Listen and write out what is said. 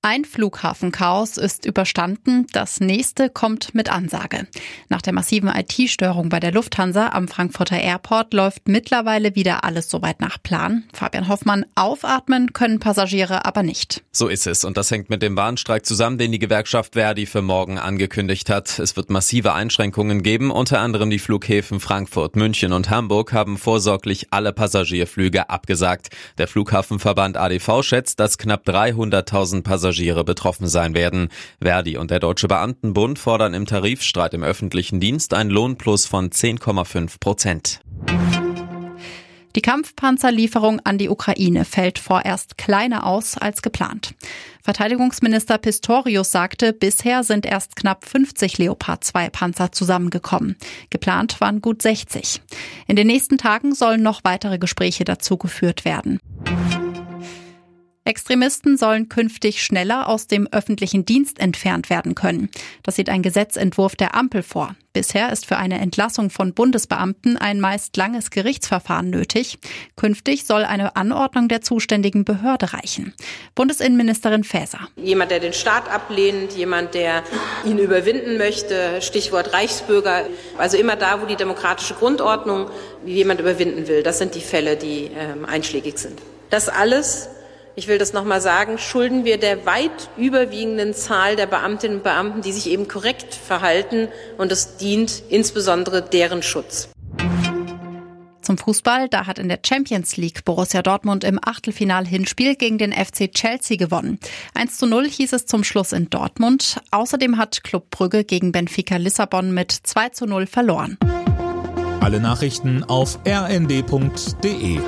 Ein Flughafenchaos ist überstanden, das nächste kommt mit Ansage. Nach der massiven IT-Störung bei der Lufthansa am Frankfurter Airport läuft mittlerweile wieder alles soweit nach Plan. Fabian Hoffmann, aufatmen können Passagiere aber nicht. So ist es und das hängt mit dem Warnstreik zusammen, den die Gewerkschaft Verdi für morgen angekündigt hat. Es wird massive Einschränkungen geben, unter anderem die Flughäfen Frankfurt, München und Hamburg haben vorsorglich alle Passagierflüge abgesagt. Der Flughafenverband ADV schätzt, dass knapp 300.000 Passagiere Passagiere betroffen sein werden. Verdi und der Deutsche Beamtenbund fordern im Tarifstreit im öffentlichen Dienst ein Lohnplus von 10,5 Prozent. Die Kampfpanzerlieferung an die Ukraine fällt vorerst kleiner aus als geplant. Verteidigungsminister Pistorius sagte, bisher sind erst knapp 50 Leopard 2 Panzer zusammengekommen. Geplant waren gut 60. In den nächsten Tagen sollen noch weitere Gespräche dazu geführt werden. Extremisten sollen künftig schneller aus dem öffentlichen Dienst entfernt werden können. Das sieht ein Gesetzentwurf der Ampel vor. Bisher ist für eine Entlassung von Bundesbeamten ein meist langes Gerichtsverfahren nötig. Künftig soll eine Anordnung der zuständigen Behörde reichen. Bundesinnenministerin Faeser. Jemand, der den Staat ablehnt, jemand, der ihn überwinden möchte, Stichwort Reichsbürger, also immer da, wo die demokratische Grundordnung jemand überwinden will. Das sind die Fälle, die äh, einschlägig sind. Das alles ich will das nochmal sagen, schulden wir der weit überwiegenden Zahl der Beamtinnen und Beamten, die sich eben korrekt verhalten. Und es dient insbesondere deren Schutz. Zum Fußball, da hat in der Champions League Borussia Dortmund im Achtelfinal-Hinspiel gegen den FC Chelsea gewonnen. 1 zu 0 hieß es zum Schluss in Dortmund. Außerdem hat Club Brügge gegen Benfica Lissabon mit 2 zu 0 verloren. Alle Nachrichten auf rnd.de